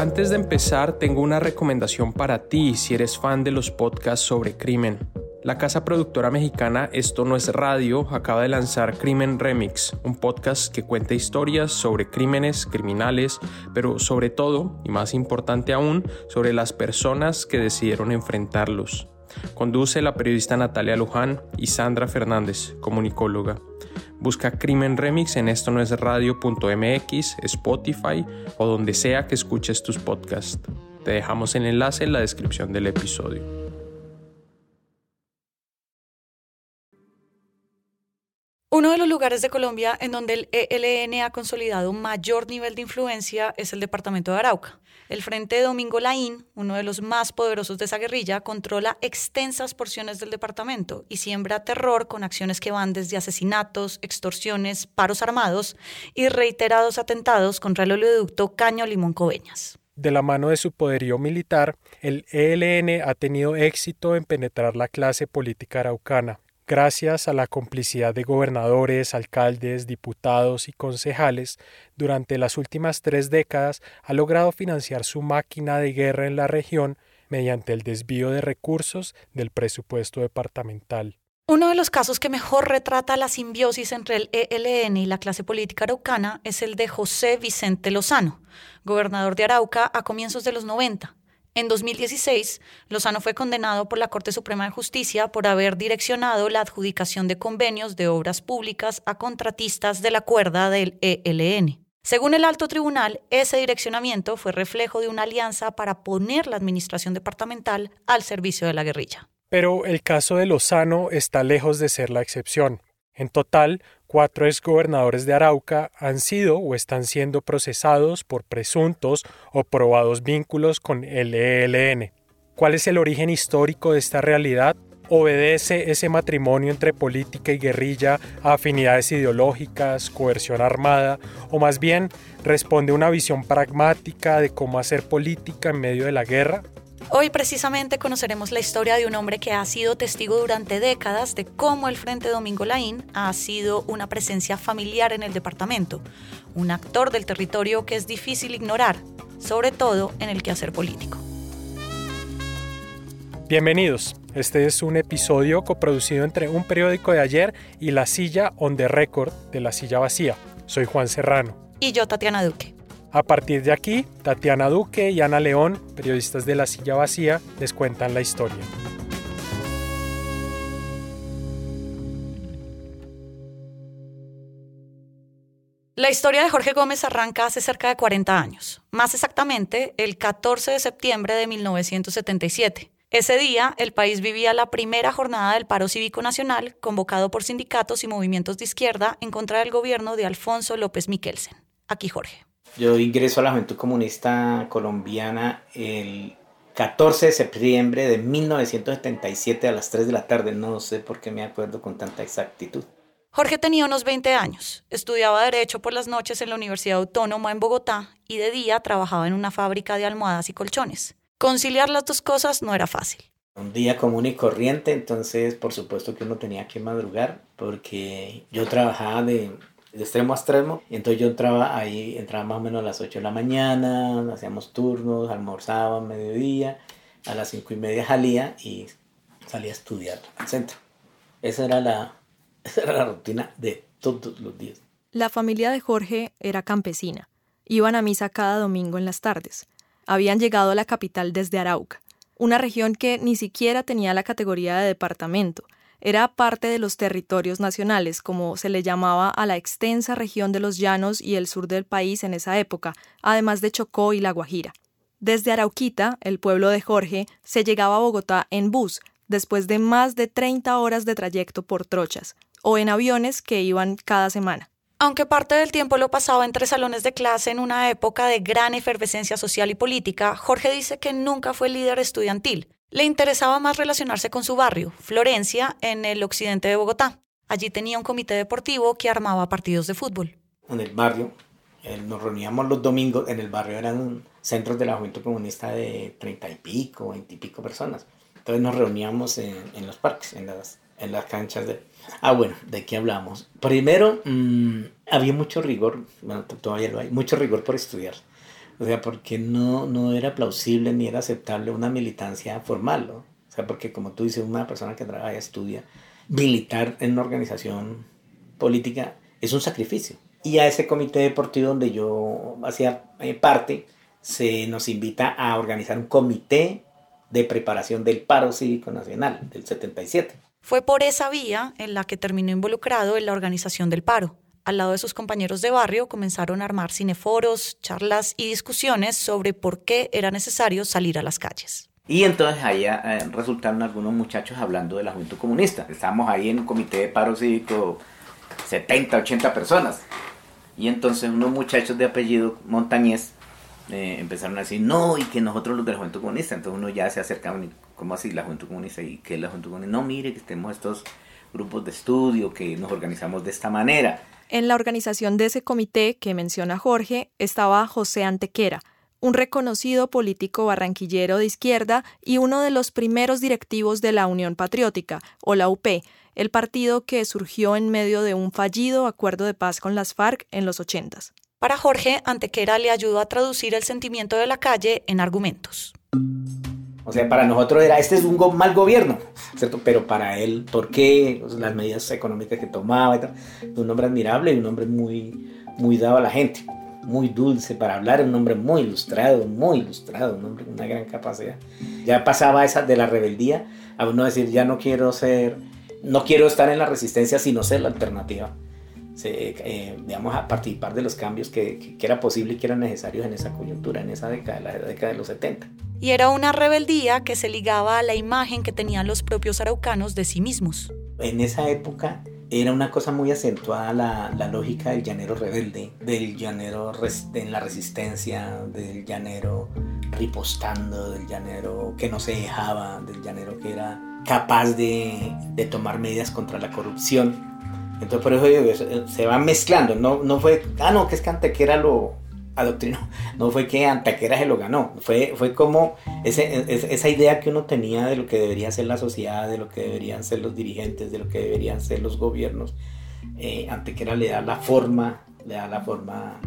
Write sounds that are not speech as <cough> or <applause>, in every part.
Antes de empezar, tengo una recomendación para ti si eres fan de los podcasts sobre crimen. La casa productora mexicana Esto no es radio acaba de lanzar Crimen Remix, un podcast que cuenta historias sobre crímenes, criminales, pero sobre todo, y más importante aún, sobre las personas que decidieron enfrentarlos. Conduce la periodista Natalia Luján y Sandra Fernández, comunicóloga. Busca Crimen Remix en esto no es radio.mx, Spotify o donde sea que escuches tus podcasts. Te dejamos el enlace en la descripción del episodio. Uno de los lugares de Colombia en donde el ELN ha consolidado un mayor nivel de influencia es el departamento de Arauca. El Frente Domingo Laín, uno de los más poderosos de esa guerrilla, controla extensas porciones del departamento y siembra terror con acciones que van desde asesinatos, extorsiones, paros armados y reiterados atentados contra el oleoducto Caño Limón Coveñas. De la mano de su poderío militar, el ELN ha tenido éxito en penetrar la clase política araucana gracias a la complicidad de gobernadores, alcaldes, diputados y concejales, durante las últimas tres décadas ha logrado financiar su máquina de guerra en la región mediante el desvío de recursos del presupuesto departamental. Uno de los casos que mejor retrata la simbiosis entre el ELN y la clase política araucana es el de José Vicente Lozano, gobernador de Arauca a comienzos de los 90 en 2016, Lozano fue condenado por la Corte Suprema de Justicia por haber direccionado la adjudicación de convenios de obras públicas a contratistas de la cuerda del ELN. Según el alto tribunal, ese direccionamiento fue reflejo de una alianza para poner la administración departamental al servicio de la guerrilla. Pero el caso de Lozano está lejos de ser la excepción. En total, cuatro exgobernadores de Arauca han sido o están siendo procesados por presuntos o probados vínculos con el ELN. ¿Cuál es el origen histórico de esta realidad? ¿Obedece ese matrimonio entre política y guerrilla a afinidades ideológicas, coerción armada, o más bien responde a una visión pragmática de cómo hacer política en medio de la guerra? Hoy precisamente conoceremos la historia de un hombre que ha sido testigo durante décadas de cómo el Frente Domingo Laín ha sido una presencia familiar en el departamento, un actor del territorio que es difícil ignorar, sobre todo en el quehacer político. Bienvenidos. Este es un episodio coproducido entre un periódico de ayer y La Silla on the Record de La Silla Vacía. Soy Juan Serrano. Y yo, Tatiana Duque. A partir de aquí, Tatiana Duque y Ana León, periodistas de La Silla Vacía, les cuentan la historia. La historia de Jorge Gómez arranca hace cerca de 40 años, más exactamente el 14 de septiembre de 1977. Ese día, el país vivía la primera jornada del paro cívico nacional convocado por sindicatos y movimientos de izquierda en contra del gobierno de Alfonso López Miquelsen. Aquí Jorge. Yo ingreso a la Juventud Comunista Colombiana el 14 de septiembre de 1977 a las 3 de la tarde. No sé por qué me acuerdo con tanta exactitud. Jorge tenía unos 20 años. Estudiaba Derecho por las noches en la Universidad Autónoma en Bogotá y de día trabajaba en una fábrica de almohadas y colchones. Conciliar las dos cosas no era fácil. Un día común y corriente, entonces por supuesto que uno tenía que madrugar porque yo trabajaba de de extremo a extremo. Y entonces yo entraba ahí, entraba más o menos a las 8 de la mañana, hacíamos turnos, almorzaba mediodía, a las 5 y media salía y salía a estudiar al centro. Esa era la, <laughs> esa era la rutina de todos los días. La familia de Jorge era campesina. Iban a misa cada domingo en las tardes. Habían llegado a la capital desde Arauca, una región que ni siquiera tenía la categoría de departamento, era parte de los territorios nacionales, como se le llamaba a la extensa región de los llanos y el sur del país en esa época, además de Chocó y La Guajira. Desde Arauquita, el pueblo de Jorge, se llegaba a Bogotá en bus, después de más de 30 horas de trayecto por trochas, o en aviones que iban cada semana. Aunque parte del tiempo lo pasaba entre salones de clase en una época de gran efervescencia social y política, Jorge dice que nunca fue líder estudiantil, le interesaba más relacionarse con su barrio, Florencia, en el occidente de Bogotá. Allí tenía un comité deportivo que armaba partidos de fútbol. En el barrio, eh, nos reuníamos los domingos, en el barrio eran centros de la Juventud Comunista de treinta y pico, veinte pico personas. Entonces nos reuníamos en, los parques, en las, en las canchas de... Ah, bueno, ¿de qué hablamos? Primero, mm, había mucho rigor, bueno, todavía lo hay, mucho rigor por estudiar O sea, porque no, no era plausible ni era aceptable una militancia formal, ¿no? O sea, porque como tú dices, una persona que trabaja y estudia, militar en una organización política es un sacrificio. Y a ese comité deportivo donde yo hacía eh, parte, se nos invita a organizar un comité de preparación del paro cívico nacional del 77. Fue por esa vía en la que terminó involucrado en la organización del paro. Al lado de sus compañeros de barrio comenzaron a armar cineforos, charlas y discusiones sobre por qué era necesario salir a las calles. Y entonces ahí eh, resultaron algunos muchachos hablando de la Juventud Comunista. Estábamos ahí en un comité de paro cívico, 70, 80 personas. Y entonces unos muchachos de apellido Montañez eh, empezaron a decir, no, y que nosotros los de la Juventud Comunista, entonces uno ya se acercaba, ¿cómo así la Juventud Comunista? ¿Y qué es la Juventud Comunista? No, mire, que tenemos estos grupos de estudio, que nos organizamos de esta manera. En la organización de ese comité que menciona Jorge estaba José Antequera, un reconocido político barranquillero de izquierda y uno de los primeros directivos de la Unión Patriótica, o la UP, el partido que surgió en medio de un fallido acuerdo de paz con las FARC en los ochentas. Para Jorge, Antequera le ayudó a traducir el sentimiento de la calle en argumentos. O sea, para nosotros era, este es un mal gobierno, ¿cierto? Pero para él, ¿por qué? Las medidas económicas que tomaba, un hombre admirable y un hombre muy, muy dado a la gente, muy dulce para hablar, un hombre muy ilustrado, muy ilustrado, un hombre con una gran capacidad. Ya pasaba esa de la rebeldía a uno decir, ya no quiero ser, no quiero estar en la resistencia, sino ser la alternativa eh, digamos, a participar de los cambios que, que, era posible y que eran necesarios en esa coyuntura, en esa década, la década de los 70. Y era una rebeldía que se ligaba a la imagen que tenían los propios araucanos de sí mismos. En esa época era una cosa muy acentuada la, la lógica del llanero rebelde, del llanero en la resistencia, del llanero ripostando, del llanero que no se dejaba, del llanero que era capaz de, de tomar medidas contra la corrupción entonces por eso se van mezclando. No, no fue, ah, no, que es que Antequera lo adoctrinó. <laughs> No fue que Antequera se lo ganó. Fue, fue como esa idea que uno tenía de lo que debería ser la sociedad, de lo que deberían ser los dirigentes, de lo que deberían ser los gobiernos. Eh, Antequera le da la forma, le da la forma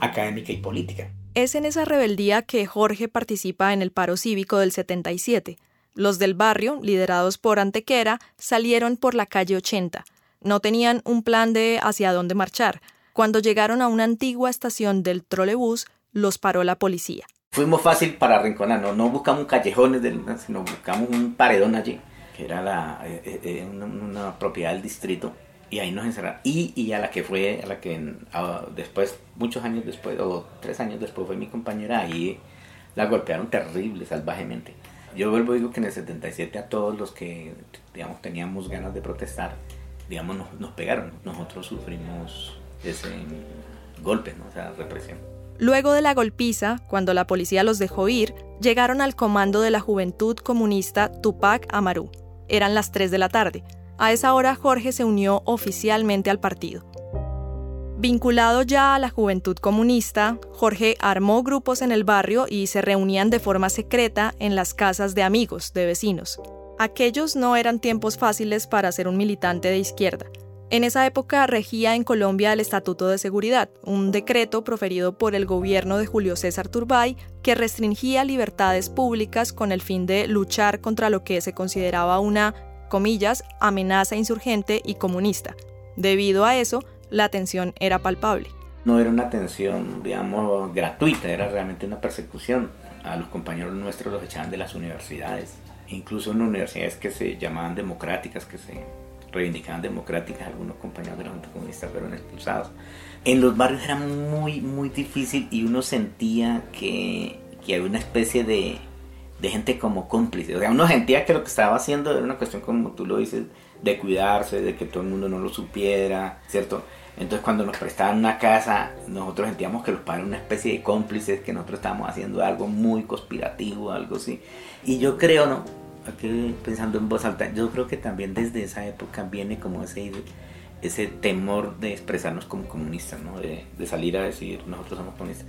académica y política. Es en esa rebeldía que Jorge participa en el paro cívico del 77. Los del barrio, liderados por Antequera, salieron por la calle 80 no tenían un plan de hacia dónde marchar. Cuando llegaron a una antigua estación del trolebús, los paró la policía. Fuimos fácil para arrinconar, no, buscamos callejones, sino buscamos un paredón allí, que era la, eh, eh, eh, una, propiedad del distrito, y ahí nos encerraron. Y, y a la que fue, a la que después, muchos años después, o tres años después fue mi compañera, ahí la golpearon terrible, salvajemente. Yo vuelvo y digo que en el 77 a todos los que, digamos, teníamos ganas de protestar, digamos, nos, pegaron. Nosotros sufrimos ese golpe, ¿no? o sea, represión. Luego de la golpiza, cuando la policía los dejó ir, llegaron al comando de la Juventud Comunista Tupac Amaru. Eran las 3 de la tarde. A esa hora Jorge se unió oficialmente al partido. Vinculado ya a la Juventud Comunista, Jorge armó grupos en el barrio y se reunían de forma secreta en las casas de amigos, de vecinos. Aquellos no eran tiempos fáciles para ser un militante de izquierda. En esa época regía en Colombia el Estatuto de Seguridad, un decreto proferido por el gobierno de Julio César Turbay que restringía libertades públicas con el fin de luchar contra lo que se consideraba una, comillas, amenaza insurgente y comunista. Debido a eso, la tensión era palpable. No era una tensión, digamos, gratuita, era realmente una persecución. A los compañeros nuestros los echaban de las universidades incluso en universidades que se llamaban democráticas, que se reivindicaban democráticas, algunos compañeros de la Junta Comunista fueron expulsados. En los barrios era muy, muy difícil y uno sentía que, que había una especie de, de gente como cómplice. O sea, uno sentía que lo que estaba haciendo era una cuestión, como tú lo dices, de cuidarse, de que todo el mundo no lo supiera, ¿cierto? Entonces cuando nos prestaban una casa, nosotros sentíamos que los padres eran una especie de cómplices, que nosotros estábamos haciendo algo muy conspirativo, algo así. Y yo creo, ¿no? Aquí pensando en voz alta, yo creo que también desde esa época viene como ese, ese temor de expresarnos como comunistas, ¿no? De, de salir a decir nosotros somos comunistas.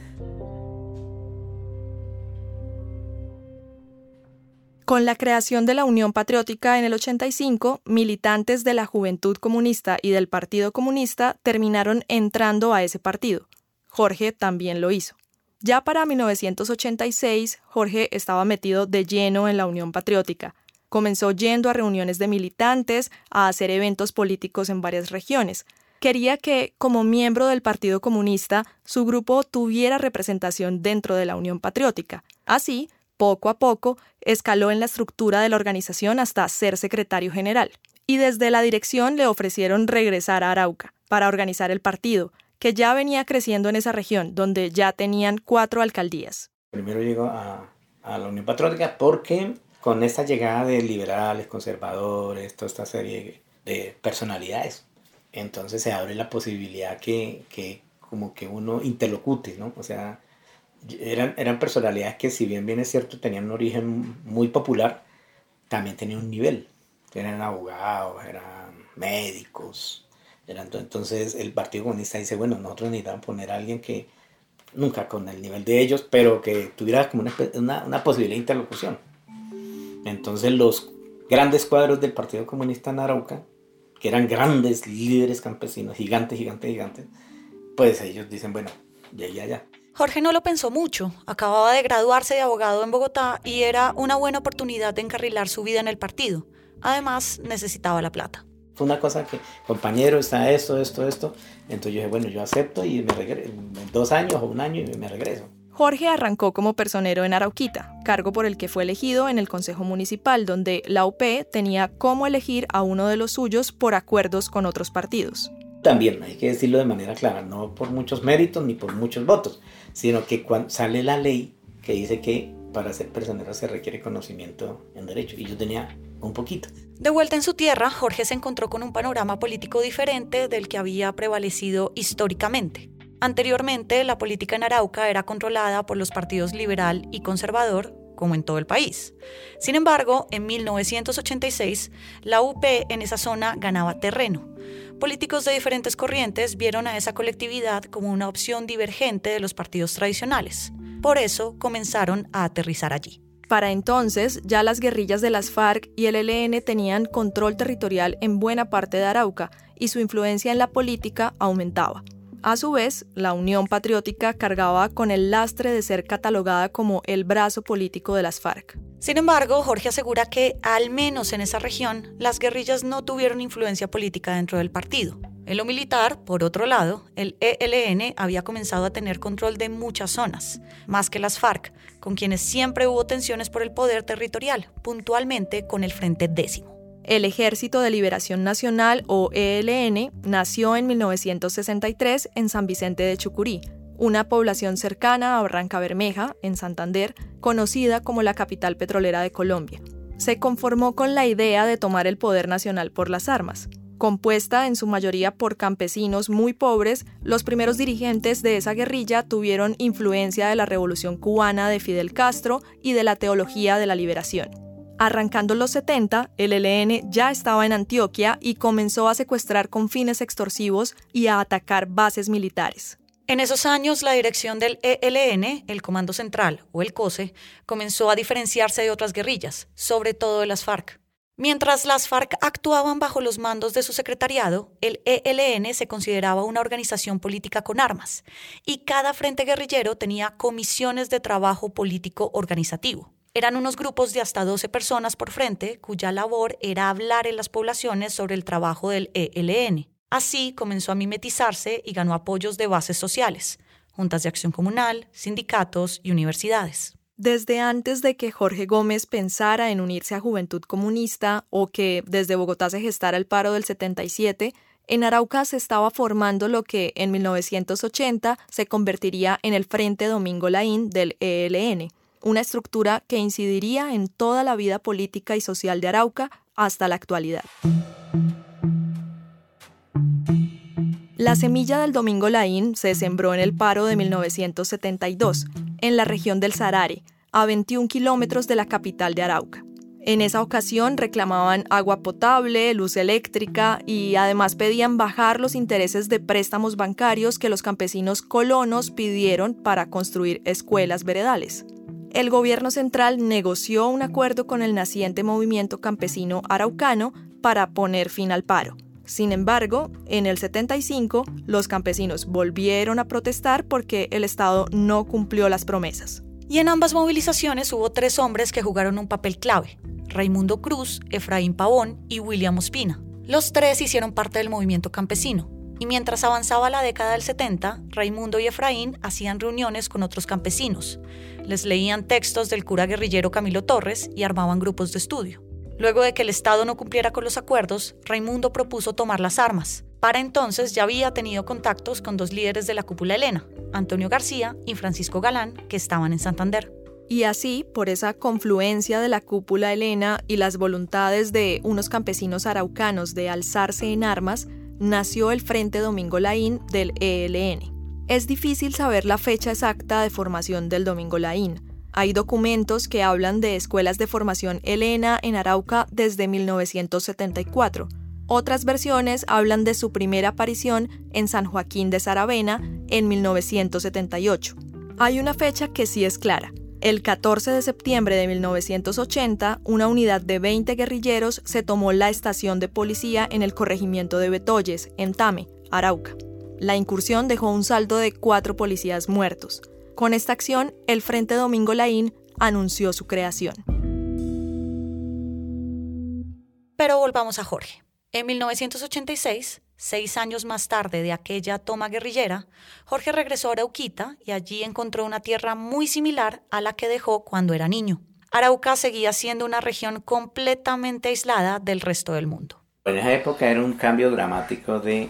Con la creación de la Unión Patriótica en el 85, militantes de la Juventud Comunista y del Partido Comunista terminaron entrando a ese partido. Jorge también lo hizo. Ya para 1986, Jorge estaba metido de lleno en la Unión Patriótica. Comenzó yendo a reuniones de militantes, a hacer eventos políticos en varias regiones. Quería que, como miembro del Partido Comunista, su grupo tuviera representación dentro de la Unión Patriótica. Así, poco a poco, escaló en la estructura de la organización hasta ser secretario general. Y desde la dirección le ofrecieron regresar a Arauca para organizar el partido, que ya venía creciendo en esa región, donde ya tenían cuatro alcaldías. Primero llegó a, a la Unión Patriótica porque con esta llegada de liberales, conservadores, toda esta serie de personalidades, entonces se abre la posibilidad que, que como que uno interlocute, ¿no? O sea, eran, eran personalidades que si bien bien es cierto tenían un origen muy popular, también tenían un nivel. Eran abogados, eran médicos. Entonces el Partido Comunista dice, bueno, nosotros necesitamos poner a alguien que nunca con el nivel de ellos, pero que tuviera como una, una, posibilidad de interlocución. Entonces los grandes cuadros del Partido Comunista en Arauca, que eran grandes líderes campesinos, gigantes, gigantes, gigantes, pues ellos dicen, bueno, de ahí allá. Jorge no lo pensó mucho, acababa de graduarse de abogado en Bogotá y era una buena oportunidad de encarrilar su vida en el partido. Además, necesitaba la plata. Fue una cosa que, compañero, está esto, esto, esto. Entonces yo dije, bueno, yo acepto y me regreso, dos años o un año y me regreso. Jorge arrancó como personero en Arauquita, cargo por el que fue elegido en el Consejo Municipal, donde la UP tenía cómo elegir a uno de los suyos por acuerdos con otros partidos. También hay que decirlo de manera clara, no por muchos méritos ni por muchos votos, sino que cuando sale la ley que dice que para ser personero se requiere conocimiento en derecho, y yo tenía De vuelta en su tierra, Jorge se encontró con un panorama político diferente del que había prevalecido históricamente. Anteriormente, la política en Arauca era controlada por los partidos liberal y conservador, como en todo el país. Sin embargo, en 1986, la UP en esa zona ganaba terreno. Políticos de diferentes corrientes vieron a esa colectividad como una opción divergente de los partidos tradicionales. Por eso comenzaron a aterrizar allí. Para entonces, ya las guerrillas de las FARC y el ELN tenían control territorial en buena parte de Arauca y su influencia en la política aumentaba. A su vez, la Unión Patriótica cargaba con el lastre de ser catalogada como el brazo político de las FARC. Sin embargo, Jorge asegura que, al menos en esa región, las guerrillas no tuvieron influencia política dentro del partido. En lo militar, por otro lado, el ELN había comenzado a tener control de muchas zonas, más que las FARC, con quienes siempre hubo tensiones por el poder territorial, puntualmente con el Frente Décimo. El Ejército de Liberación Nacional, o ELN, nació en 1963 en San Vicente de Chucurí, una población cercana a Barranca Bermeja, en Santander, conocida como la capital petrolera de Colombia. Se conformó con la idea de tomar el poder nacional por las armas. Compuesta en su mayoría por campesinos muy pobres, los primeros dirigentes de esa guerrilla tuvieron influencia de la Revolución cubana de Fidel Castro y de la teología de la liberación. Arrancando los 70, el ELN ya estaba en Antioquia y comenzó a secuestrar con fines extorsivos y a atacar bases militares. En esos años, la dirección del ELN, el Comando Central o el COSE, comenzó a diferenciarse de otras guerrillas, sobre todo de las FARC. Mientras las FARC actuaban bajo los mandos de su secretariado, el ELN se consideraba una organización política con armas, y cada frente guerrillero tenía comisiones de trabajo político organizativo. Eran unos grupos de hasta 12 personas por frente, cuya labor era hablar en las poblaciones sobre el trabajo del ELN. Así comenzó a mimetizarse y ganó apoyos de bases sociales, juntas de acción comunal, sindicatos y universidades. Desde antes de que Jorge Gómez pensara en unirse a Juventud Comunista o que desde Bogotá se gestara el paro del 77, en Arauca se estaba formando lo que en 1980 se convertiría en el Frente Domingo Laín del ELN, una estructura que incidiría en toda la vida política y social de Arauca hasta la actualidad. La semilla del Domingo Laín se sembró en el paro de 1972, en la región del Sarare, a 21 kilómetros de la capital de Arauca. En esa ocasión reclamaban agua potable, luz eléctrica y además pedían bajar los intereses de préstamos bancarios que los campesinos colonos pidieron para construir escuelas veredales el gobierno central negoció un acuerdo con el naciente movimiento campesino araucano para poner fin al paro. Sin embargo, en el 75, los campesinos volvieron a protestar porque el Estado no cumplió las promesas. Y en ambas movilizaciones hubo tres hombres que jugaron un papel clave, Raimundo Cruz, Efraín Pavón y William Ospina. Los tres hicieron parte del movimiento campesino, y mientras avanzaba la década del 70, Raimundo y Efraín hacían reuniones con otros campesinos, les leían textos del cura guerrillero Camilo Torres y armaban grupos de estudio. Luego de que el Estado no cumpliera con los acuerdos, Raimundo propuso tomar las armas. Para entonces ya había tenido contactos con dos líderes de la cúpula Elena, Antonio García y Francisco Galán, que estaban en Santander. Y así, por esa confluencia de la cúpula Elena y las voluntades de unos campesinos araucanos de alzarse en armas, nació el Frente Domingo Laín del ELN. Es difícil saber la fecha exacta de formación del Domingo Laín, hay documentos que hablan de escuelas de formación helena en Arauca desde 1974. Otras versiones hablan de su primera aparición en San Joaquín de Saravena en 1978. Hay una fecha que sí es clara. El 14 de septiembre de 1980, una unidad de 20 guerrilleros se tomó la estación de policía en el corregimiento de Betoyes, en Tame, Arauca. La incursión dejó un saldo de cuatro policías muertos. Con esta acción, el Frente Domingo Laín anunció su creación. Pero volvamos a Jorge. En 1986, seis años más tarde de aquella toma guerrillera, Jorge regresó a Arauquita y allí encontró una tierra muy similar a la que dejó cuando era niño. Arauca seguía siendo una región completamente aislada del resto del mundo. En esa época era un cambio dramático de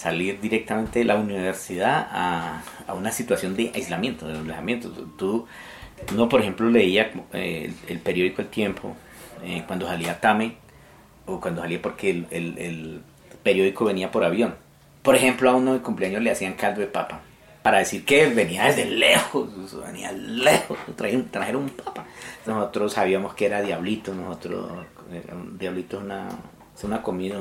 salir directamente de la universidad a, a una situación de aislamiento, de alejamiento. Tú, uno, por ejemplo, leía eh, el, periódico El Tiempo eh, cuando salía Tame o cuando salía porque el, el, periódico venía por avión. Por ejemplo, a uno de cumpleaños le hacían caldo de papa para decir que venía desde lejos, venía lejos, trajeron, trajeron un papa. Nosotros sabíamos que era diablito, nosotros, diablito es una, es una comida,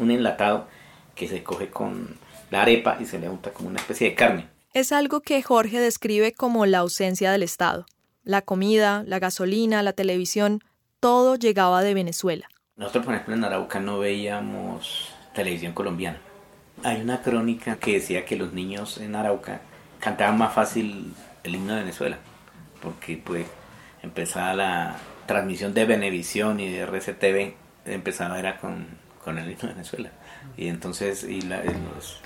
un enlatado que se coge con la arepa y se le unta como una especie de carne. Es algo que Jorge describe como la ausencia del Estado. La comida, la gasolina, la televisión, todo llegaba de Venezuela. Nosotros, por ejemplo, en Arauca no veíamos televisión colombiana. Hay una crónica que decía que los niños en Arauca cantaban más fácil el himno de Venezuela, porque pues empezaba la transmisión de Venevisión y de RCTV, empezaba era con, con el himno de Venezuela. Y entonces, y los,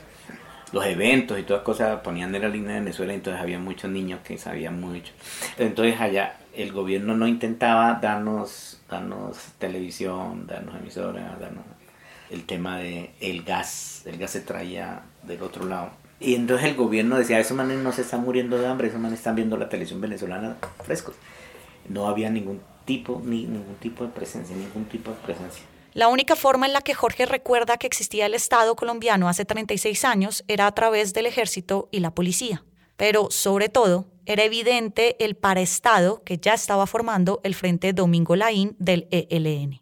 los eventos y todas cosas ponían en la línea de Venezuela, entonces había muchos niños que sabían mucho. Entonces allá el gobierno no intentaba darnos, darnos televisión, darnos emisora, darnos el tema de el gas, el gas se traía del otro lado. Y entonces el gobierno decía, esos manes no se están muriendo de hambre, esos manes están viendo la televisión venezolana frescos. No había ningún tipo, ni ningún tipo de presencia, ningún tipo de presencia. La única forma en la que Jorge recuerda que existía el Estado colombiano hace 36 años era a través del ejército y la policía. Pero, sobre todo, era evidente el paraestado que ya estaba formando el Frente Domingo Laín del ELN.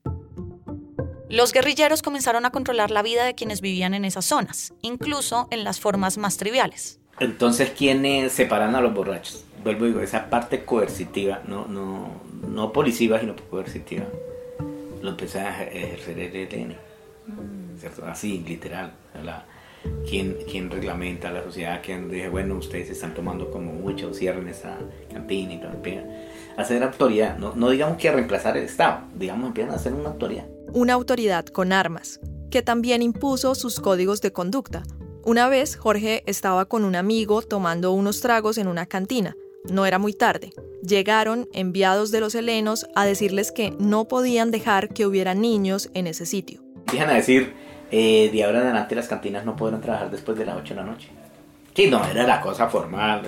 Los guerrilleros comenzaron a controlar la vida de quienes vivían en esas zonas, incluso en las formas más triviales. Entonces, ¿quiénes separan a los borrachos? Vuelvo a digo, esa parte coercitiva, no, no, no policiva, sino coercitiva lo empecé a ejercer el ELN. Mm. ¿cierto? Así, literal. La, ¿quién, ¿Quién reglamenta la sociedad? ¿Quién dice, bueno, ustedes están tomando como mucho, cierren esa cantina y todo? Hacer autoridad, no, no digamos que a reemplazar el Estado, digamos empiezan a hacer una autoridad. Una autoridad con armas, que también impuso sus códigos de conducta. Una vez Jorge estaba con un amigo tomando unos tragos en una cantina. No era muy tarde. Llegaron enviados de los helenos a decirles que no podían dejar que hubiera niños en ese sitio. Dejan a decir, eh, de ahora en adelante las cantinas no podrán trabajar después de las 8 de la noche. Sí, no, era la cosa formal.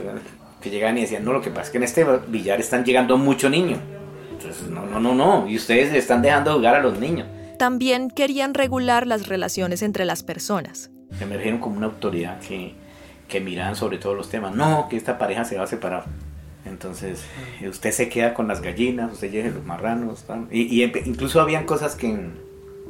Que llegaban y decían, no, lo que pasa es que en este billar están llegando muchos niños. Entonces, no, no, no, no. Y ustedes están dejando jugar a los niños. También querían regular las relaciones entre las personas. Emergieron como una autoridad que, que miraban sobre todos los temas. No, que esta pareja se va a separar. Entonces, usted se queda con las gallinas, usted lleva los marranos. Y, incluso habían cosas que,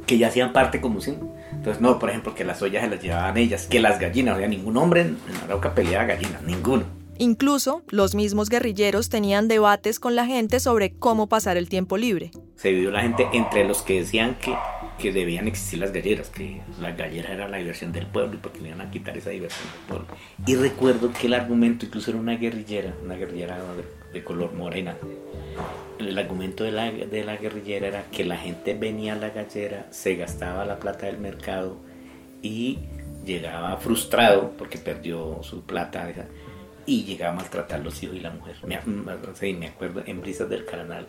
que ya hacían parte como sí. Entonces, no, por ejemplo, que las ollas se las llevaban ellas, que las gallinas, o sea, ningún hombre en, Arauca peleaba gallinas, ninguno. Incluso los mismos guerrilleros tenían debates con la gente sobre cómo pasar el tiempo libre. Se vivió la gente entre los que decían que que debían existir las galleras, que las galleras era la diversión del pueblo y porque iban a quitar esa diversión del pueblo. Y recuerdo que el argumento incluso era una guerrillera, una guerrillera de, color morena. El argumento de la, guerrillera era que la gente venía a la gallera, se gastaba la plata del mercado y llegaba frustrado porque perdió su plata y llegaba a maltratar los hijos y la mujer. Me, me acuerdo en Brisas del Canal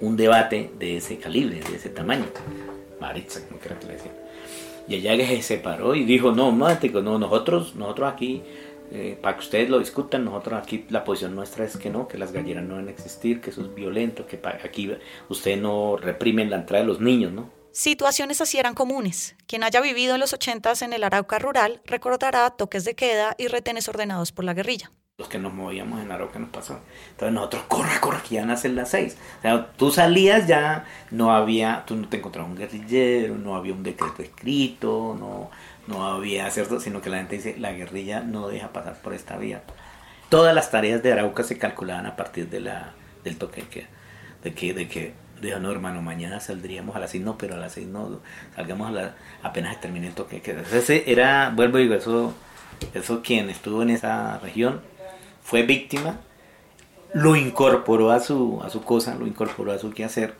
un debate de ese calibre, de ese tamaño. Maritza, como que le decían. Y ella se separó y dijo, no, no, nosotros, nosotros aquí, eh, para que ustedes lo discutan, nosotros aquí la posición nuestra es que no, que las galleras no deben existir, que eso es violento, que aquí ustedes no reprimen la entrada de los niños, ¿no? Situaciones así eran comunes. Quien haya vivido en los ochentas en el Arauca rural recordará toques de queda y retenes ordenados por la guerrilla los que nos movíamos en Arauca nos pasó. Entonces nosotros, corre, corre, que ya nacen las seis. O sea, tú salías ya, no había, tú no te encontrabas un guerrillero, no había un decreto escrito, no, no había cierto, sino que la gente dice, la guerrilla no deja pasar por esta vía. Todas las tareas de Arauca se calculaban a partir del toque de queda. De que, de que, dijo, no hermano, mañana saldríamos a las seis, no, pero a las seis no, salgamos a la, apenas termine el toque de queda. Ese era, vuelvo y digo, eso, eso quien estuvo en esa región fue víctima, lo incorporó a su, a su cosa, lo incorporó a su quehacer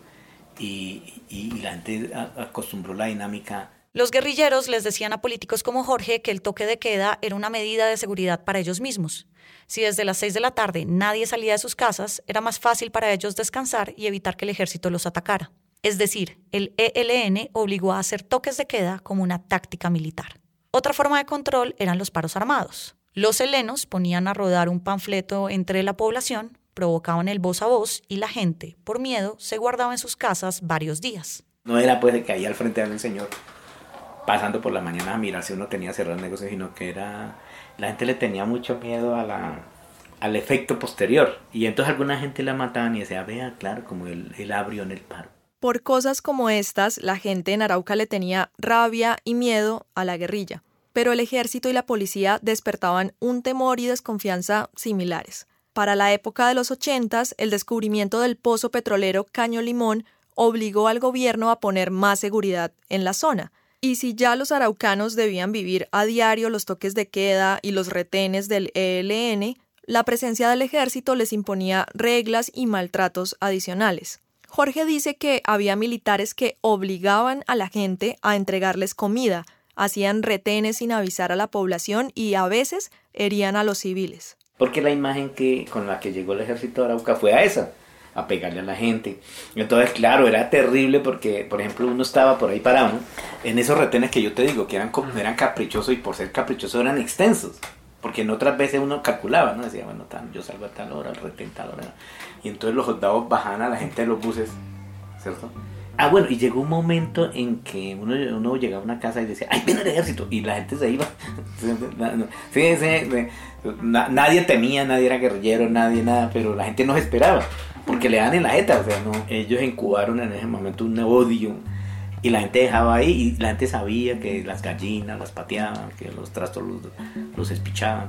y, y, la gente acostumbró la dinámica. Los guerrilleros les decían a políticos como Jorge que el toque de queda era una medida de seguridad para ellos mismos. Si desde las 6 de la tarde nadie salía de sus casas, era más fácil para ellos descansar y evitar que el ejército los atacara. Es decir, el ELN obligó a hacer toques de queda como una táctica militar. Otra forma de control eran los paros armados. Los helenos ponían a rodar un panfleto entre la población, provocaban el voz a voz y la gente, por miedo, se guardaba en sus casas varios días. No era pues de que ahí al frente del señor pasando por la mañana a mirar si uno tenía cerrado el negocio, sino que era la gente le tenía mucho miedo a la, al efecto posterior. Y entonces alguna gente la mataban y decía, vea, claro, como él, él abrió en el paro. Por cosas como estas, la gente en Arauca le tenía rabia y miedo a la guerrilla pero el ejército y la policía despertaban un temor y desconfianza similares. Para la época de los ochentas, el descubrimiento del pozo petrolero Caño Limón obligó al gobierno a poner más seguridad en la zona. Y si ya los araucanos debían vivir a diario los toques de queda y los retenes del ELN, la presencia del ejército les imponía reglas y maltratos adicionales. Jorge dice que había militares que obligaban a la gente a entregarles comida, hacían retenes sin avisar a la población y a veces herían a los civiles. Porque la imagen que, con la que llegó el ejército de Arauca fue a esa, a pegarle a la gente. Entonces, claro, era terrible porque, por ejemplo, uno estaba por ahí parado, en esos retenes que yo te digo, que eran, eran caprichosos y por ser caprichosos eran extensos. Porque en otras veces uno calculaba, ¿no? Decía, bueno, yo salgo a tal hora, el retén tal hora. Y entonces los soldados bajaban a la gente de los buses, ¿cierto? Ah, bueno, y llegó un momento en que uno, uno llegaba a una casa y decía, ¡ay, viene el ejército! Y la gente se iba. <laughs> sí, sí, nadie temía, nadie era guerrillero, nadie nada, pero la gente no esperaba, porque le dan en la jeta, o sea, no. Ellos incubaron en ese momento un odio y la gente dejaba ahí y la gente sabía que las gallinas las pateaban, que los trastos los, los espichaban.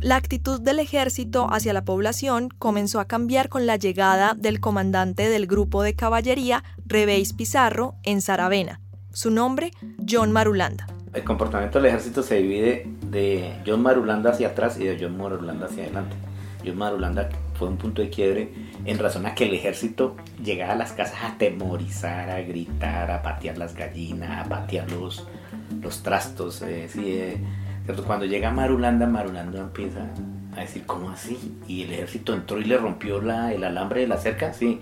La actitud del ejército hacia la población comenzó a cambiar con la llegada del comandante del grupo de caballería Rebeis Pizarro en Saravena. Su nombre, John Marulanda. El comportamiento del ejército se divide de John Marulanda hacia atrás y de John Marulanda hacia adelante. John Marulanda fue un punto de quiebre en razón a que el ejército llegaba a las casas a temorizar, a gritar, a patear las gallinas, a patear los, los trastos. Eh, eh, cuando llega Marulanda, Marulanda empieza a decir, ¿cómo así? Y el ejército entró y le rompió la, el alambre de la cerca, sí.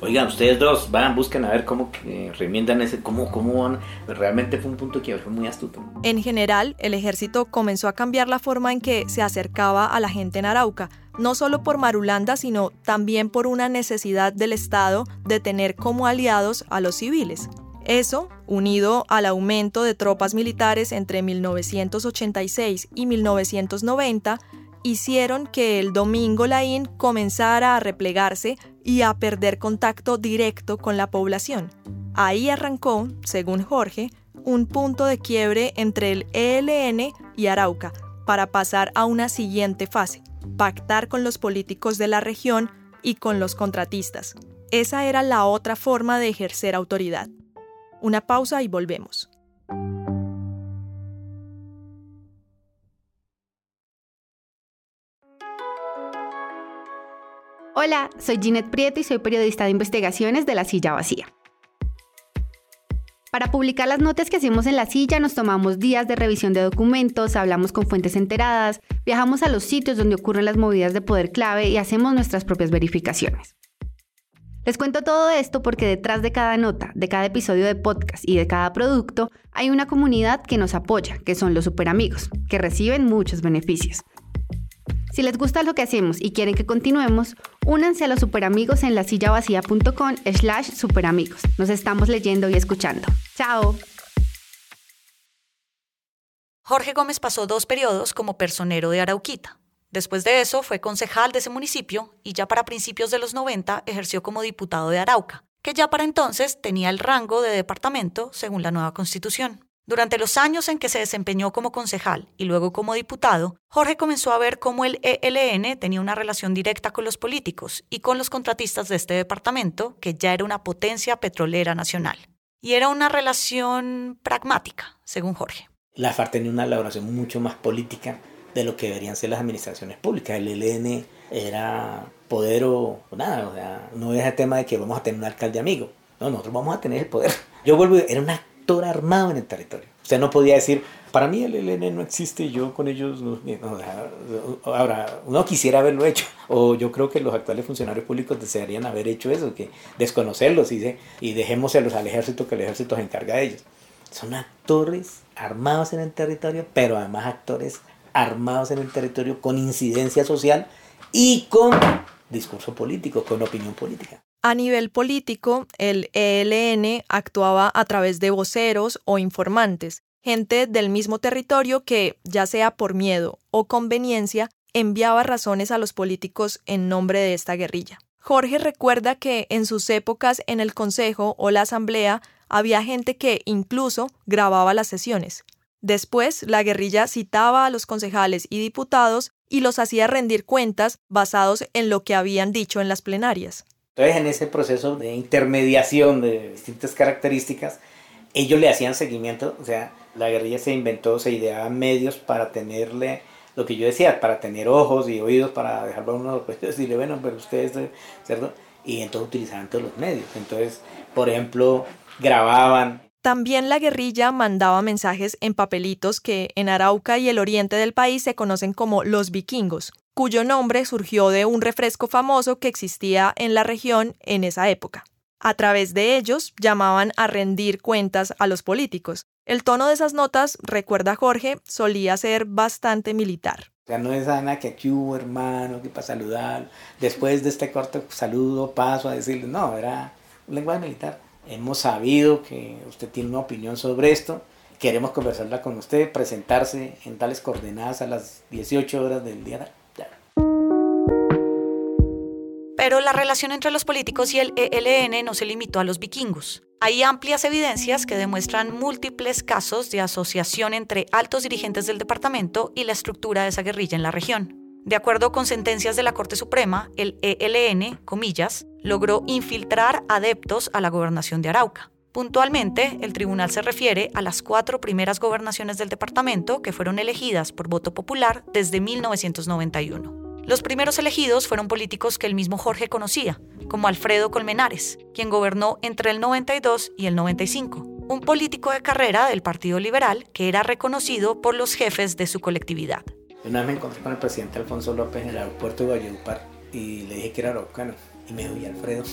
Oigan, ustedes dos, van, busquen a ver cómo remiendan ese, cómo, cómo van. Realmente fue un punto que fue muy astuto. En general, el ejército comenzó a cambiar la forma en que se acercaba a la gente en Arauca, no solo por Marulanda, sino también por una necesidad del Estado de tener como aliados a los civiles. Eso, unido al aumento de tropas militares entre 1986 y 1990, hicieron que el domingo Laín comenzara a replegarse y a perder contacto directo con la población. Ahí arrancó, según Jorge, un punto de quiebre entre el ELN y Arauca para pasar a una siguiente fase, pactar con los políticos de la región y con los contratistas. Esa era la otra forma de ejercer autoridad. Una pausa y volvemos. Hola, soy Ginette Prieto y soy periodista de investigaciones de La Silla Vacía. Para publicar las notas que hacemos en La Silla nos tomamos días de revisión de documentos, hablamos con fuentes enteradas, viajamos a los sitios donde ocurren las movidas de poder clave y hacemos nuestras propias verificaciones. Les cuento todo esto porque detrás de cada nota, de cada episodio de podcast y de cada producto hay una comunidad que nos apoya, que son los superamigos, que reciben muchos beneficios. Si les gusta lo que hacemos y quieren que continuemos, únanse a los superamigos en lasillavacía.com slash superamigos. Nos estamos leyendo y escuchando. ¡Chao! Jorge Gómez pasó dos periodos como personero de Arauquita. Después de eso fue concejal de ese municipio y ya para principios de los 90 ejerció como diputado de Arauca, que ya para entonces tenía el rango de departamento según la nueva constitución. Durante los años en que se desempeñó como concejal y luego como diputado, Jorge comenzó a ver cómo el ELN tenía una relación directa con los políticos y con los contratistas de este departamento, que ya era una potencia petrolera nacional. Y era una relación pragmática, según Jorge. La FARC tenía una elaboración mucho más política de lo que deberían ser las administraciones públicas. El ELN era poder o, nada, o sea, no es el tema de que vamos a tener un alcalde amigo. No, nosotros vamos a tener el poder. Yo vuelvo, era una armado en el territorio. Usted no podía decir, para mí el ELN no existe, yo con ellos no, ahora uno quisiera haberlo hecho o yo creo que los actuales funcionarios públicos desearían haber hecho eso, que desconocerlos y, y dejémoselos al ejército que el ejército se encarga de ellos. Son actores armados en el territorio, pero además actores armados en el territorio con incidencia social y con discurso político, con opinión política. A nivel político, el ELN actuaba a través de voceros o informantes, gente del mismo territorio que, ya sea por miedo o conveniencia, enviaba razones a los políticos en nombre de esta guerrilla. Jorge recuerda que en sus épocas en el Consejo o la Asamblea había gente que incluso grababa las sesiones. Después, la guerrilla citaba a los concejales y diputados y los hacía rendir cuentas basados en lo que habían dicho en las plenarias. Entonces, en ese proceso de intermediación de distintas características, ellos le hacían seguimiento, o sea, la guerrilla se inventó, se ideaba medios para tenerle, lo que yo decía, para tener ojos y oídos, para dejarlo a uno, pues <laughs> decirle, bueno, pero ustedes, ¿cierto? Y entonces utilizaban todos los medios. Entonces, por ejemplo, grababan. También la guerrilla mandaba mensajes en papelitos que en Arauca y el oriente del país se conocen como los vikingos, cuyo nombre surgió de un refresco famoso que existía en la región en esa época. A través de ellos llamaban a rendir cuentas a los políticos. El tono de esas notas, recuerda Jorge, solía ser bastante militar. O sea, no es Ana que aquí hubo hermano, que para saludar. Después de este corto saludo paso a decirle, no, era un lenguaje militar. Hemos sabido que usted tiene una opinión sobre esto. Queremos conversarla con usted, presentarse en tales coordenadas a las 18 horas del día pero la relación entre los políticos y el ELN no se limitó a los vikingos. Hay amplias evidencias que demuestran múltiples casos de asociación entre altos dirigentes del departamento y la estructura de esa guerrilla en la región. De acuerdo con sentencias de la Corte Suprema, el ELN, comillas, logró infiltrar adeptos a la gobernación de Arauca. Puntualmente, el tribunal se refiere a las cuatro primeras gobernaciones del departamento que fueron elegidas por voto popular desde 1991. Los primeros elegidos fueron políticos que el mismo Jorge conocía, como Alfredo Colmenares, quien gobernó entre el 92 y el 95, un político de carrera del Partido Liberal que era reconocido por los jefes de su colectividad. Una vez me encontré con el presidente Alfonso López en el aeropuerto de Valledupar y le dije que era araucano y me dijo, Alfredo,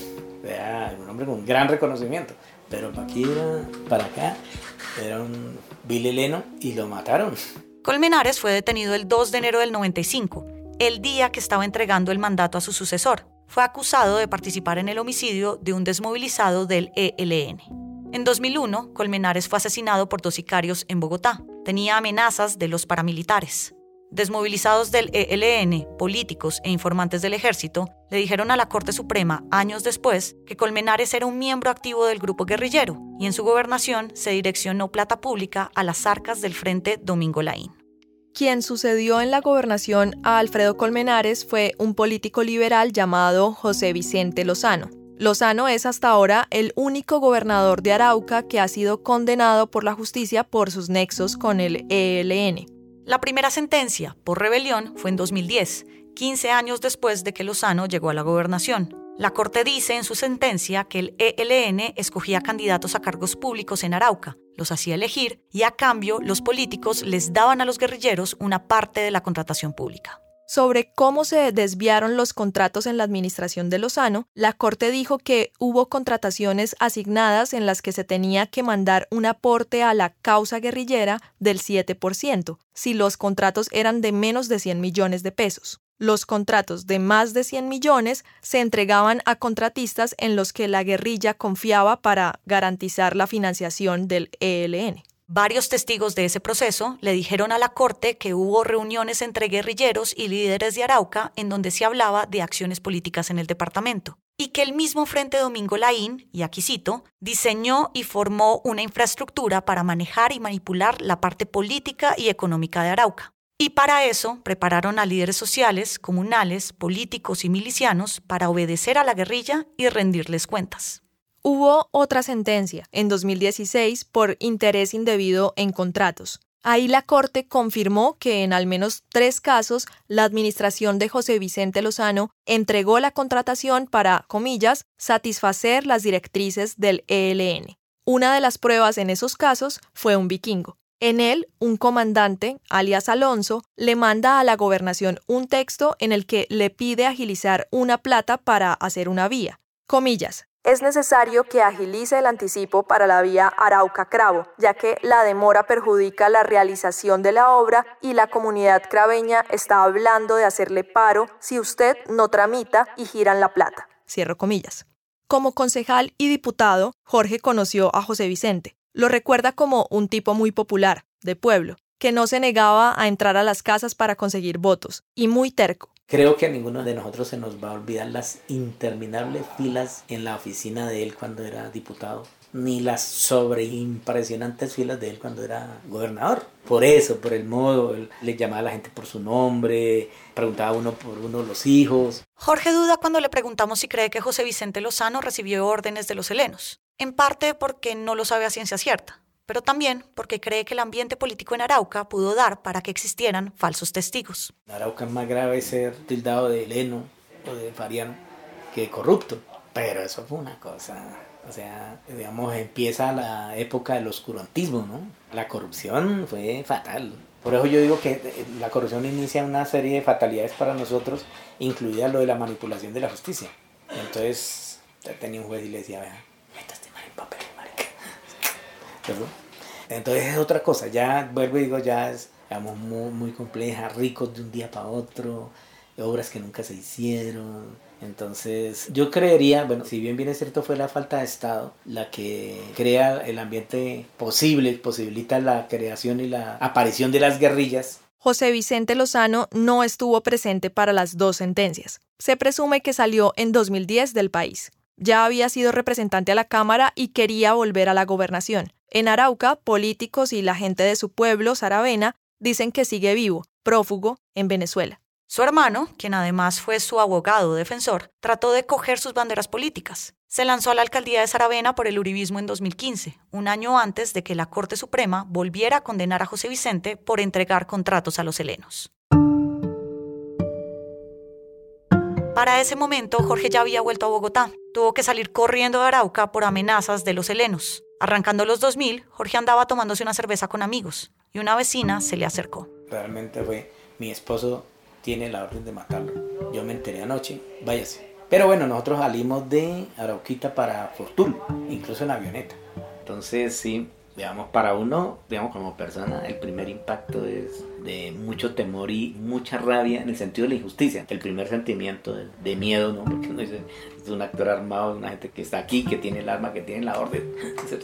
era un hombre con gran reconocimiento, pero para aquí era, para acá, era un vileleno y lo mataron. Colmenares fue detenido el 2 de enero del 95 el día que estaba entregando el mandato a su sucesor. Fue acusado de participar en el homicidio de un desmovilizado del ELN. En 2001, Colmenares fue asesinado por dos sicarios en Bogotá. Tenía amenazas de los paramilitares. Desmovilizados del ELN, políticos e informantes del ejército, le dijeron a la Corte Suprema años después que Colmenares era un miembro activo del grupo guerrillero y en su gobernación se direccionó plata pública a las arcas del Frente Domingo Laín. Quien sucedió en la gobernación a Alfredo Colmenares fue un político liberal llamado José Vicente Lozano. Lozano es hasta ahora el único gobernador de Arauca que ha sido condenado por la justicia por sus nexos con el ELN. La primera sentencia por rebelión fue en 2010, 15 años después de que Lozano llegó a la gobernación. La Corte dice en su sentencia que el ELN escogía candidatos a cargos públicos en Arauca, los hacía elegir y a cambio los políticos les daban a los guerrilleros una parte de la contratación pública. Sobre cómo se desviaron los contratos en la administración de Lozano, la Corte dijo que hubo contrataciones asignadas en las que se tenía que mandar un aporte a la causa guerrillera del 7%, si los contratos eran de menos de 100 millones de pesos. Los contratos de más de 100 millones se entregaban a contratistas en los que la guerrilla confiaba para garantizar la financiación del ELN. Varios testigos de ese proceso le dijeron a la Corte que hubo reuniones entre guerrilleros y líderes de Arauca en donde se hablaba de acciones políticas en el departamento, y que el mismo Frente Domingo Laín, y aquí cito, diseñó y formó una infraestructura para manejar y manipular la parte política y económica de Arauca. Y para eso prepararon a líderes sociales, comunales, políticos y milicianos para obedecer a la guerrilla y rendirles cuentas. Hubo otra sentencia en 2016 por interés indebido en contratos. Ahí la Corte confirmó que en al menos tres casos la administración de José Vicente Lozano entregó la contratación para, comillas, satisfacer las directrices del ELN. Una de las pruebas en esos casos fue un vikingo. En él, un comandante, alias Alonso, le manda a la gobernación un texto en el que le pide agilizar una plata para hacer una vía. Comillas, es necesario que agilice el anticipo para la vía Arauca-Cravo, ya que la demora perjudica la realización de la obra y la comunidad craveña está hablando de hacerle paro si usted no tramita y giran la plata. Cierro comillas. Como concejal y diputado, Jorge conoció a José Vicente. Lo recuerda como un tipo muy popular, de pueblo, que no se negaba a entrar a las casas para conseguir votos, y muy terco. Creo que a ninguno de nosotros se nos va a olvidar las interminables filas en la oficina de él cuando era diputado, ni las sobreimpresionantes filas de él cuando era gobernador. Por eso, por el modo, él le llamaba a la gente por su nombre, preguntaba uno por uno los hijos. Jorge duda cuando le preguntamos si cree que José Vicente Lozano recibió órdenes de los helenos, en parte porque no lo sabe a ciencia cierta pero también porque cree que el ambiente político en Arauca pudo dar para que existieran falsos testigos. En Arauca es más grave ser tildado de heleno o de fariano que corrupto, pero eso fue una cosa, o sea, digamos, empieza la época del oscurantismo, ¿no? La corrupción fue fatal. Por eso yo digo que eh, la corrupción inicia una serie de fatalidades para nosotros, incluida lo de la manipulación de la justicia. Entonces, tenía un juez y le decía, vea, métase mal en papel entonces es otra cosa, ya vuelvo y digo, ya es digamos, muy, muy compleja, ricos de un día para otro, obras que nunca se hicieron. Entonces, yo creería, bueno, si bien bien es cierto, fue la falta de Estado la que crea el ambiente posible, posibilita la creación y la aparición de las guerrillas. José Vicente Lozano no estuvo presente para las dos sentencias. Se presume que salió en 2010 del país. Ya había sido representante a la Cámara y quería volver a la gobernación. En Arauca, políticos y la gente de su pueblo, Saravena, dicen que sigue vivo, prófugo, en Venezuela. Su hermano, quien además fue su abogado defensor, trató de coger sus banderas políticas. Se lanzó a la alcaldía de Saravena por el uribismo en 2015, un año antes de que la Corte Suprema volviera a condenar a José Vicente por entregar contratos a los helenos. Para ese momento, Jorge ya había vuelto a Bogotá. Tuvo que salir corriendo de Arauca por amenazas de los helenos. Arrancando los 2000, Jorge andaba tomándose una cerveza con amigos y una vecina se le acercó. Realmente fue, mi esposo tiene la orden de matarlo. Yo me enteré anoche, váyase. Pero bueno, nosotros salimos de Arauquita para Fortul, incluso en avioneta. Entonces sí, digamos, para uno, digamos, como persona, el primer impacto es de mucho temor y mucha rabia en el sentido de la injusticia. El primer sentimiento de, miedo, ¿no? Porque uno dice, es un actor armado, una gente que está aquí, que tiene el arma, que tiene la orden.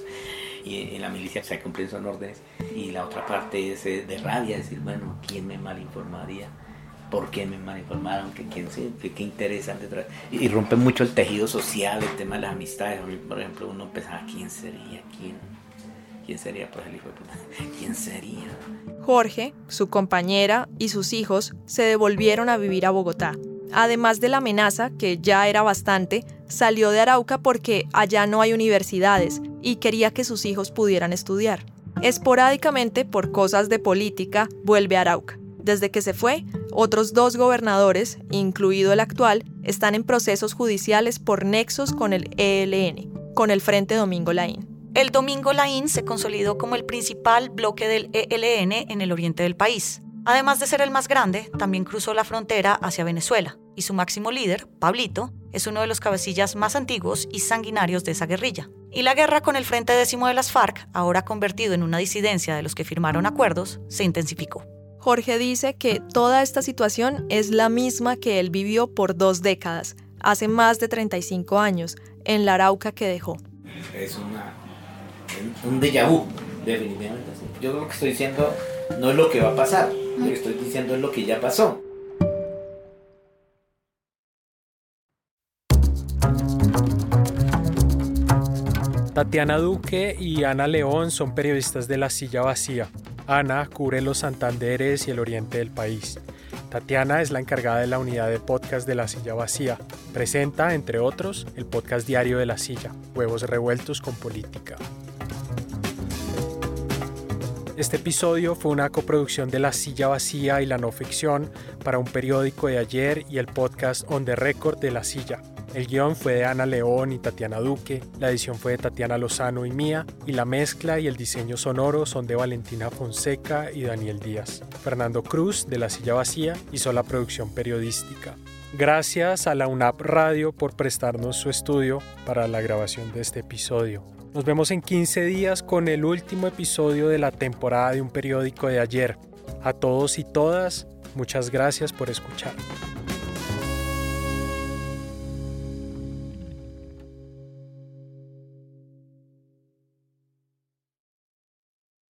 <laughs> y en la milicia se cumplen son órdenes. Y la otra parte es eh, de rabia, decir, bueno, ¿quién me malinformaría? ¿Por qué me malinformaron? ¿Qué, quién, qué, qué interesan detrás? Y, rompe mucho el tejido social, el tema de las amistades. Por ejemplo, uno pensaba, ¿quién sería? ¿Quién? ¿Quién sería pues el hijo de puta? <laughs> ¿Quién sería? Jorge, su compañera y sus hijos se devolvieron a vivir a Bogotá. Además de la amenaza, que ya era bastante, salió de Arauca porque allá no hay universidades y quería que sus hijos pudieran estudiar. Esporádicamente, por cosas de política, vuelve a Arauca. Desde que se fue, otros dos gobernadores, incluido el actual, están en procesos judiciales por nexos con el ELN, con el Frente Domingo Laín. El Domingo Laín se consolidó como el principal bloque del ELN en el oriente del país. Además de ser el más grande, también cruzó la frontera hacia Venezuela, y su máximo líder, Pablito, es uno de los cabecillas más antiguos y sanguinarios de esa guerrilla. Y la guerra con el Frente Décimo de las FARC, ahora convertido en una disidencia de los que firmaron acuerdos, se intensificó. Jorge dice que toda esta situación es la misma que él vivió por dos décadas, hace más de 35 años, en la Arauca que dejó. Es un déjà vu, definitivamente. Yo lo que estoy diciendo no es lo que va a pasar, lo que estoy diciendo es lo que ya pasó. Tatiana Duque y Ana León son periodistas de La Silla Vacía, Ana cubre los Santanderes y el oriente del país. Tatiana es la encargada de la unidad de podcast de La Silla Vacía. Presenta, entre otros, el podcast diario de La Silla, Huevos Revueltos con Política. Este episodio fue una coproducción de La Silla Vacía y La No Ficción para un periódico de ayer y el podcast On the Record de La Silla. El guion fue de Ana León y Tatiana Duque, la edición fue de Tatiana Lozano y mía, y la mezcla y el diseño sonoro son de Valentina Fonseca y Daniel Díaz. Fernando Cruz, de La Silla Vacía, hizo la producción periodística. Gracias a la UNAP Radio por prestarnos su estudio para la grabación de este episodio. Nos vemos en 15 días con el último episodio de la temporada de un periódico de ayer. A todos y todas, muchas gracias por escuchar.